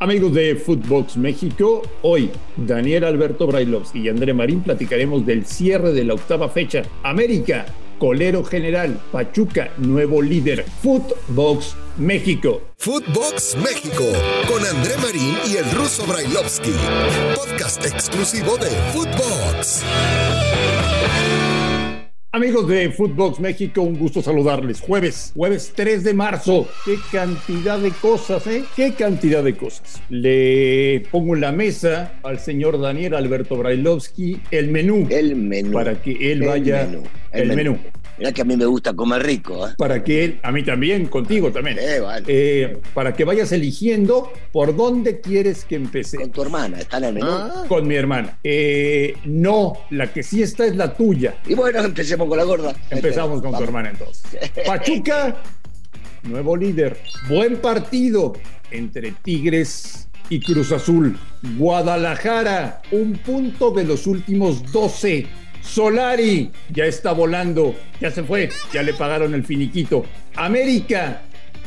Amigos de Footbox México, hoy Daniel Alberto Brailovsky y André Marín platicaremos del cierre de la octava fecha. América, colero general, Pachuca, nuevo líder. Footbox México. Footbox México, con André Marín y el ruso Brailovsky. Podcast exclusivo de Footbox. Amigos de Footbox México, un gusto saludarles. Jueves, jueves 3 de marzo. Qué cantidad de cosas, ¿eh? Qué cantidad de cosas. Le pongo en la mesa al señor Daniel Alberto Brailovsky el menú. El menú. Para que él vaya. El, menú. Mira que a mí me gusta comer rico. ¿eh? Para que a mí también, contigo también. Eh, vale. Eh, para que vayas eligiendo por dónde quieres que empecé. Con tu hermana, está en el menú. Ah. Con mi hermana. Eh, no, la que sí está es la tuya. Y bueno, empecemos con la gorda. Empezamos con tu hermana entonces. Pachuca, nuevo líder. Buen partido entre Tigres y Cruz Azul. Guadalajara, un punto de los últimos 12 Solari ya está volando, ya se fue, ya le pagaron el finiquito. América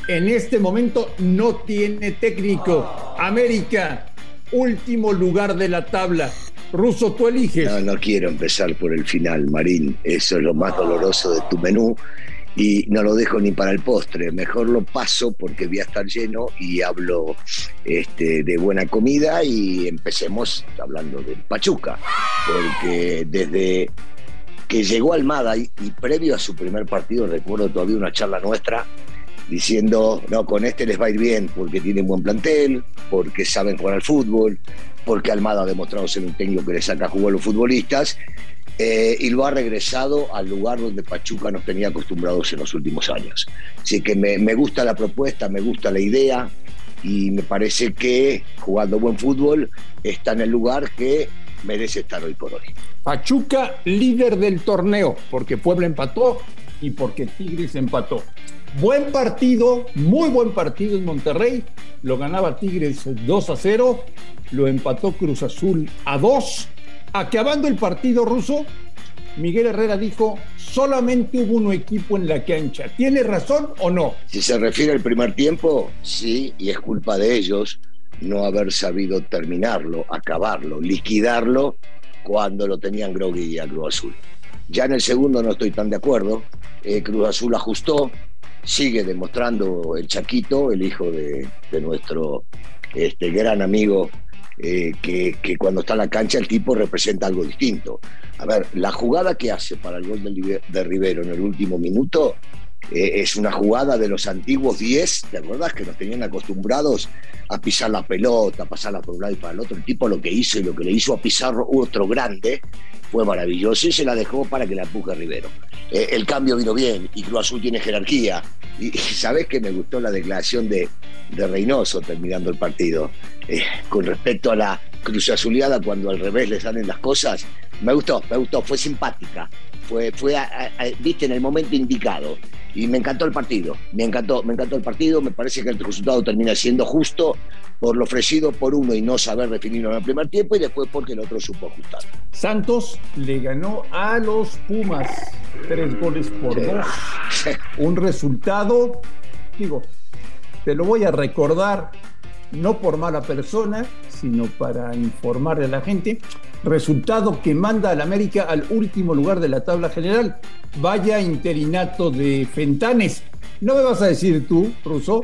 en este momento no tiene técnico. América, último lugar de la tabla. Ruso, tú eliges. No, no quiero empezar por el final, Marín. Eso es lo más doloroso de tu menú y no lo dejo ni para el postre, mejor lo paso porque voy a estar lleno y hablo este, de buena comida y empecemos hablando del Pachuca, porque desde que llegó Almada y, y, previo a su primer partido, recuerdo todavía una charla nuestra diciendo, no, con este les va a ir bien porque tienen buen plantel, porque saben jugar al fútbol, porque Almada ha demostrado ser un técnico que le saca jugo a los futbolistas eh, y lo ha regresado al lugar donde Pachuca nos tenía acostumbrados en los últimos años. Así que me, me, gusta la propuesta, me gusta la idea y me parece que jugando buen fútbol está en el lugar que merece estar hoy por hoy. Pachuca líder del torneo, porque Puebla empató y porque Tigres empató. Buen partido, muy buen partido en Monterrey. Lo ganaba Tigres 2 a 0, lo empató Cruz Azul a 2 Acabando el partido ruso, Miguel Herrera dijo, solamente hubo un equipo en la cancha. ¿Tiene razón o no? Si se refiere al primer tiempo, sí, y es culpa de ellos no haber sabido terminarlo, acabarlo, liquidarlo cuando lo tenían Grogui y a Cruz Azul. Ya en el segundo no estoy tan de acuerdo. Eh, Cruz Azul ajustó, sigue demostrando el Chaquito, el hijo de, nuestro este, gran amigo eh, que, que, cuando está en la cancha el tipo representa algo distinto. A ver, la jugada que hace para el gol de, de Rivero en el último minuto eh, es una jugada de los antiguos 10, ¿te acuerdas? Que nos tenían acostumbrados a pisar la pelota, a pasarla por un lado y para el otro. El tipo lo que hizo y lo que le hizo a Pizarro otro grande fue maravilloso y se la dejó para que la empuje Rivero. Eh, el cambio vino bien y Cruz Azul tiene jerarquía. Y, y sabes que me gustó la declaración de, de Reynoso terminando el partido. Eh, con respecto a la Cruz Azuleada, cuando al revés le salen las cosas, me gustó, me gustó, fue simpática. Fue, fue a, a, viste, en el momento indicado. Y me encantó el partido, me encantó, me encantó el partido, me parece que el resultado termina siendo justo por lo ofrecido por uno y no saber definirlo en el primer tiempo y después porque el otro supo ajustar. Santos le ganó a los Pumas tres goles por dos. Un resultado, digo, te lo voy a recordar, no por mala persona, sino para informarle a la gente. Resultado que manda al América al último lugar de la tabla general. Vaya interinato de Fentanes. No me vas a decir tú, Russo,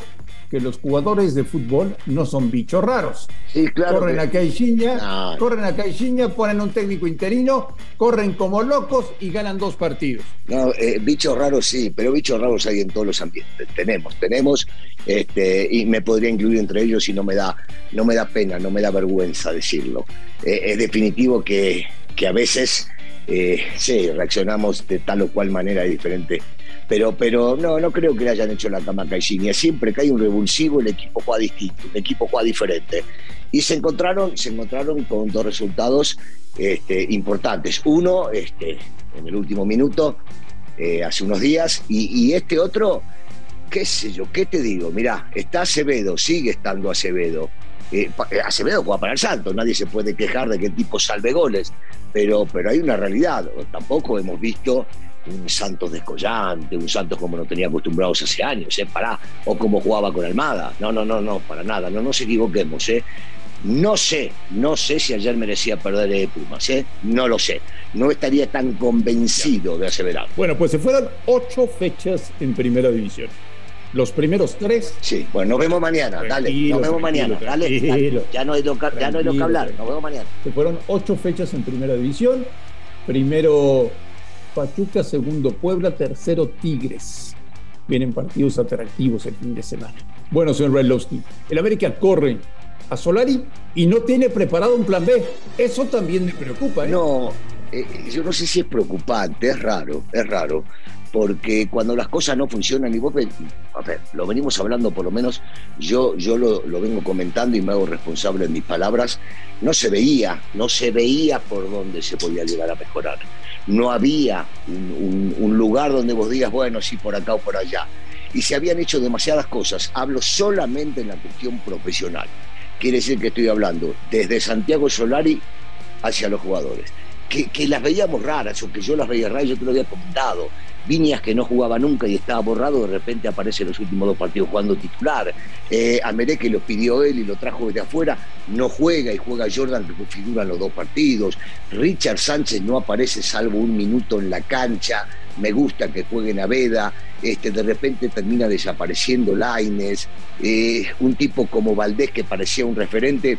que los jugadores de fútbol no son bichos raros. Sí, claro. Corren que... a Caixinha, no. corren a Caixinha, ponen un técnico interino, corren como locos y ganan dos partidos. No, eh, bichos raros sí, pero bichos raros hay en todos los ambientes. Tenemos, tenemos, este, y me podría incluir entre ellos y no me da, no me da pena, no me da vergüenza decirlo. Eh, es definitivo que, que a veces eh, sí, reaccionamos de tal o cual manera diferente pero, pero no, no creo que le hayan hecho la cama a Caixinha. Siempre que hay un revulsivo, el equipo juega distinto, el equipo juega diferente. Y se encontraron, se encontraron con dos resultados este, importantes. Uno, este, en el último minuto, eh, hace unos días, y, este otro, qué sé yo, qué te digo, mirá, está Acevedo, sigue estando Acevedo. Eh, Acevedo juega para el Santos, nadie se puede quejar de que el tipo salve goles, pero, pero hay una realidad, tampoco hemos visto un Santos descollante, un Santos como no tenía acostumbrados hace años, ¿eh? Pará, o como jugaba con Almada. No, no, no, no, para nada, no nos equivoquemos, ¿eh? No sé, no sé si ayer merecía perder de Pumas, ¿eh? No lo sé. No estaría tan convencido de aseverar. Bueno, pues se fueron ocho fechas en primera división. Los primeros tres. Sí, bueno, nos vemos mañana, dale, nos vemos mañana, dale, Ya, no hay lo, ya no hay lo que hablar, nos vemos mañana. Se fueron ocho fechas en primera división. Primero Pachuca, segundo Puebla, tercero Tigres. Vienen partidos atractivos el fin de semana. Bueno, señor Brailovsky, el América corre a Solari y no tiene preparado un plan B. Eso también me preocupa. ¿eh? No, eh, yo no sé si es preocupante, es raro, es raro, porque cuando las cosas no funcionan, y vos, a ver, lo venimos hablando por lo menos, yo, yo lo, vengo comentando y me hago responsable de mis palabras, no se veía, no se veía por dónde se podía llegar a mejorar. No había un lugar donde vos digas, bueno, sí, por acá o por allá. Y se habían hecho demasiadas cosas. Hablo solamente en la cuestión profesional quiere decir que estoy hablando desde Santiago Solari hacia los jugadores. Que, las veíamos raras, o que yo las veía raras, yo te lo había comentado. Viñas que no jugaba nunca y estaba borrado, de repente aparece en los últimos dos partidos jugando titular. Eh, que lo pidió él y lo trajo desde afuera, no juega y juega Jordan que configuran los dos partidos. Richard Sánchez no aparece salvo un minuto en la cancha. Me gusta que juegue Naveda. Este, de repente termina desapareciendo Laines. Eh, un tipo como Valdés que parecía un referente.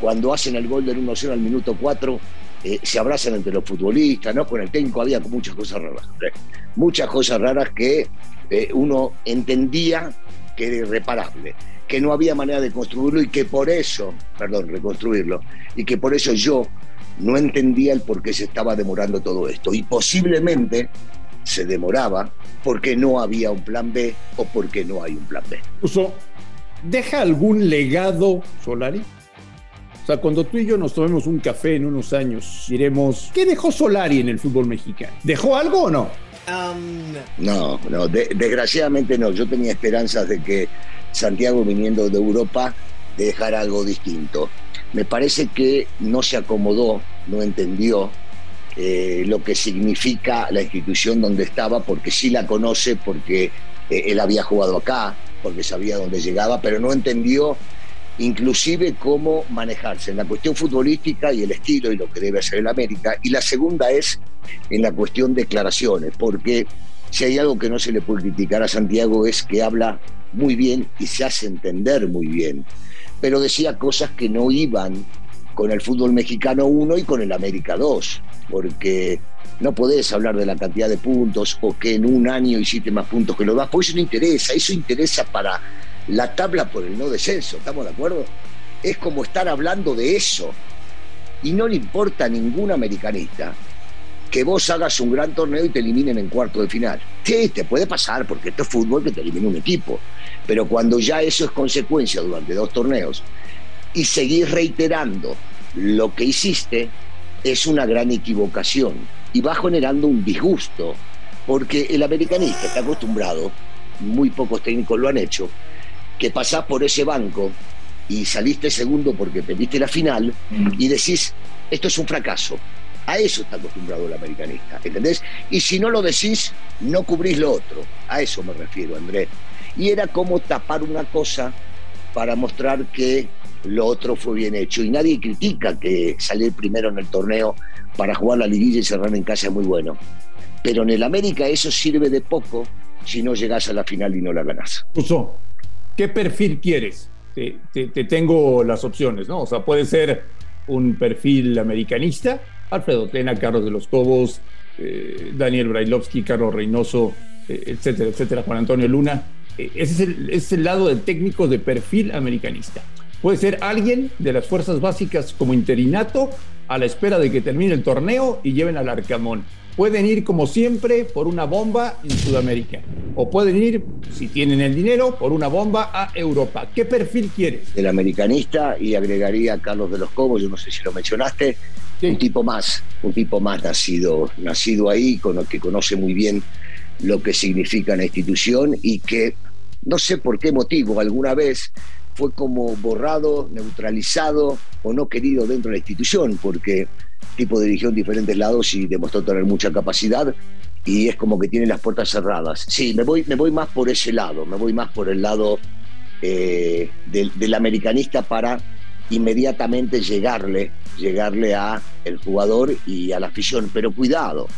Cuando hacen el gol del 1-0 al minuto 4, eh, se abrazan entre los futbolistas, ¿no? Con el técnico había muchas cosas raras, muchas cosas raras que eh, uno entendía que era irreparable, que no había manera de construirlo y que por eso, perdón, reconstruirlo, y que por eso yo no entendía el por qué se estaba demorando todo esto. Y posiblemente se demoraba porque no había un plan B o porque no hay un plan B. ¿deja algún legado Solari? O sea, cuando tú y yo nos tomemos un café en unos años, diremos, ¿qué dejó Solari en el fútbol mexicano? ¿Dejó algo o no? no, no, desgraciadamente no. Yo tenía esperanzas de que Santiago, viniendo de Europa, dejara algo distinto. Me parece que no se acomodó, no entendió eh, lo que significa la institución donde estaba, porque sí la conoce, porque eh, él había jugado acá, porque sabía dónde llegaba, pero no entendió inclusive cómo manejarse en la cuestión futbolística y el estilo y lo que debe hacer el América. Y la segunda es en la cuestión de declaraciones, porque si hay algo que no se le puede criticar a Santiago es que habla muy bien y se hace entender muy bien, pero decía cosas que no iban con el fútbol mexicano 1 y con el América 2, porque no podés hablar de la cantidad de puntos o que en un año hiciste más puntos que los demás, porque eso no interesa, eso interesa para la tabla por el no descenso, ¿estamos de acuerdo? Es como estar hablando de eso. Y no le importa a ningún americanista que vos hagas un gran torneo y te eliminen en cuarto de final. Sí, te puede pasar, porque esto es fútbol que te elimine un equipo. Pero cuando ya eso es consecuencia durante dos torneos y seguís reiterando lo que hiciste, es una gran equivocación y va generando un disgusto, porque el americanista está acostumbrado, muy pocos técnicos lo han hecho, que pasás por ese banco y saliste segundo porque perdiste la final y decís, esto es un fracaso. A eso está acostumbrado el americanista, ¿entendés? Y si no lo decís, no cubrís lo otro. A eso me refiero, Andrés. Y era como tapar una cosa para mostrar que lo otro fue bien hecho. Y nadie critica que salir primero en el torneo para jugar la liguilla y cerrar en casa es muy bueno. Pero en el América eso sirve de poco si no llegás a la final y no la ganás. ¿Qué perfil quieres? Te, tengo las opciones, ¿no? O sea, puede ser un perfil americanista, Alfredo Tena, Carlos de los Cobos, eh, Daniel Brailovsky, Carlos Reynoso, eh, etcétera, etcétera, Juan Antonio Luna. Eh, ese es el, es el lado del técnico de perfil americanista. Puede ser alguien de las fuerzas básicas como interinato a la espera de que termine el torneo y lleven al Arcamón pueden ir como siempre por una bomba en Sudamérica o pueden ir, si tienen el dinero, por una bomba a Europa. ¿Qué perfil quieres? El americanista y agregaría a Carlos de los Cobos, yo no sé si lo mencionaste, un tipo más, un tipo más nacido, nacido ahí, con el que conoce muy bien lo que significa la institución y que no sé por qué motivo alguna vez fue como borrado, neutralizado o no querido dentro de la institución, porque tipo dirigió en diferentes lados y demostró tener mucha capacidad y es como que tiene las puertas cerradas. Sí, me voy, me voy más por ese lado, me voy más por el lado eh, del, americanista para inmediatamente llegarle, llegarle a el jugador y a la afición. Pero cuidado,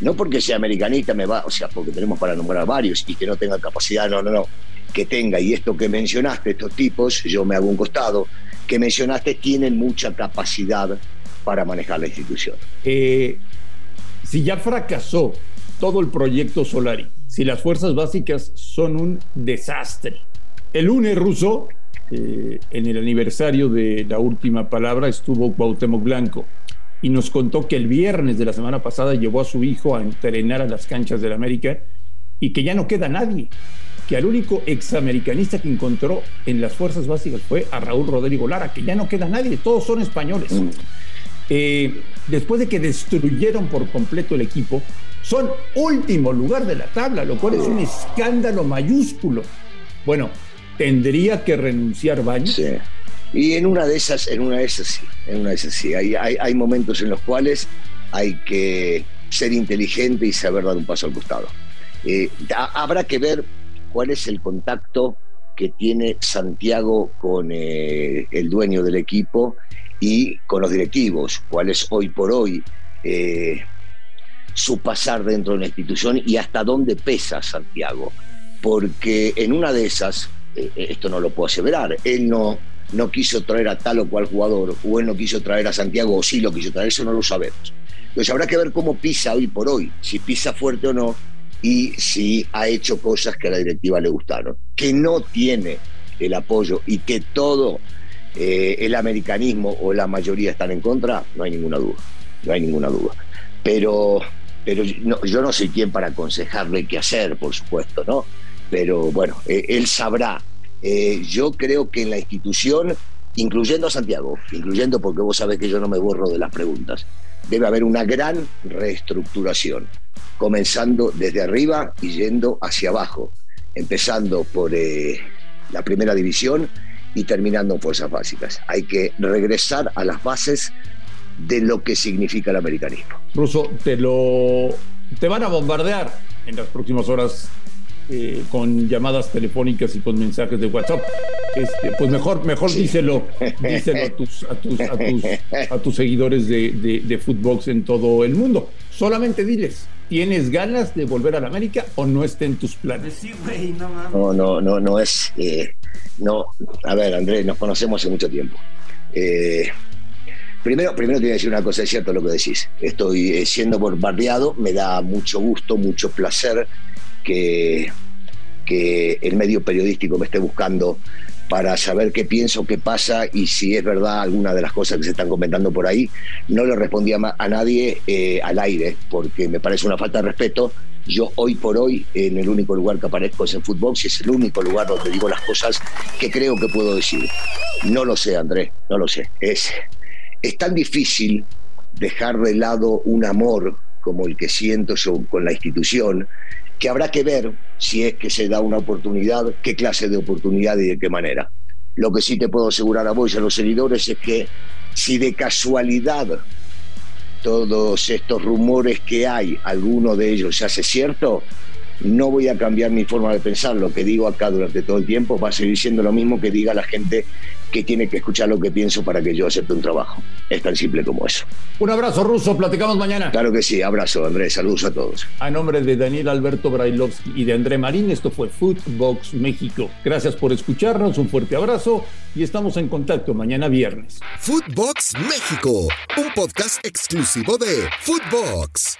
no porque sea americanista me va, o sea, porque tenemos para nombrar varios y que no tenga capacidad, no, no, no, que tenga. Y esto que mencionaste, estos tipos, yo me hago un costado, que mencionaste tienen mucha capacidad para manejar la institución. Eh, si ya fracasó todo el proyecto Solari, si las fuerzas básicas son un desastre, el lunes ruso, eh, en el aniversario de la última palabra, estuvo Cuauhtémoc Blanco y nos contó que el viernes de la semana pasada llevó a su hijo a entrenar a las canchas del América y que ya no queda nadie, que al único examericanista que encontró en las fuerzas básicas fue a Raúl Rodrigo Lara, que ya no queda nadie, todos son españoles. Eh, después de que destruyeron por completo el equipo, son último lugar de la tabla, lo cual es un escándalo mayúsculo. Bueno, tendría que renunciar Baños. Sí. Y en una de esas, en una de esas sí, en una de esas sí. Hay, hay, momentos en los cuales hay que ser inteligente y saber dar un paso al costado. Eh, habrá que ver cuál es el contacto que tiene Santiago con eh, el dueño del equipo y con los directivos, cuál es hoy por hoy eh, su pasar dentro de la institución y hasta dónde pesa Santiago. Porque en una de esas, eh, esto no lo puedo aseverar, él no, no quiso traer a tal o cual jugador, o él no quiso traer a Santiago, o sí lo quiso traer, eso no lo sabemos. Entonces habrá que ver cómo pisa hoy por hoy, si pisa fuerte o no, y si ha hecho cosas que a la directiva le gustaron. Que no tiene el apoyo y que todo eh, el americanismo o la mayoría están en contra, no hay ninguna duda, no hay ninguna duda. Pero, pero yo no soy quien para aconsejarle qué hacer, por supuesto, ¿no? pero bueno, eh, él sabrá. Eh, yo creo que en la institución, incluyendo a Santiago, incluyendo porque vos sabés que yo no me borro de las preguntas, debe haber una gran reestructuración, comenzando desde arriba y yendo hacia abajo, empezando por la primera división y terminando en fuerzas básicas. Hay que regresar a las bases de lo que significa el americanismo. Ruso, te lo te van a bombardear en las próximas horas eh, con llamadas telefónicas y con mensajes de WhatsApp. Este, pues mejor, mejor díselo, díselo a tus, a tus, a tus, a tus seguidores de, de, de Footbox en todo el mundo. Solamente diles, ¿tienes ganas de volver a la América o no está en tus planes? Pues no, no, no, no es. Eh, no, a ver, Andrés, nos conocemos hace mucho tiempo. Eh, primero, primero te voy a decir una cosa, es cierto lo que decís. Estoy siendo bombardeado, me da mucho gusto, mucho placer que, que el medio periodístico me esté buscando para saber qué pienso, qué pasa y si es verdad alguna de las cosas que se están comentando por ahí. No le respondí a, nadie eh, al aire porque me parece una falta de respeto. Yo hoy por hoy en el único lugar que aparezco es en fútbol y es el único lugar donde digo las cosas que creo que puedo decir. No lo sé, Andrés, no lo sé. Es, es tan difícil dejar de lado un amor como el que siento yo con la institución que habrá que ver si es que se da una oportunidad, qué clase de oportunidad y de qué manera. Lo que sí te puedo asegurar a vos y a los seguidores es que si de casualidad todos estos rumores que hay, alguno de ellos se hace cierto, no voy a cambiar mi forma de pensar. Lo que digo acá durante todo el tiempo va a seguir siendo lo mismo que diga la gente que tiene que escuchar lo que pienso para que yo acepte un trabajo. Es tan simple como eso. Un abrazo ruso, platicamos mañana. Claro que sí, abrazo Andrés, saludos a todos. A nombre de Daniel Alberto Brailovsky y de André Marín, esto fue Footbox México. Gracias por escucharnos, un fuerte abrazo y estamos en contacto mañana viernes. Footbox México, un podcast exclusivo de Footbox.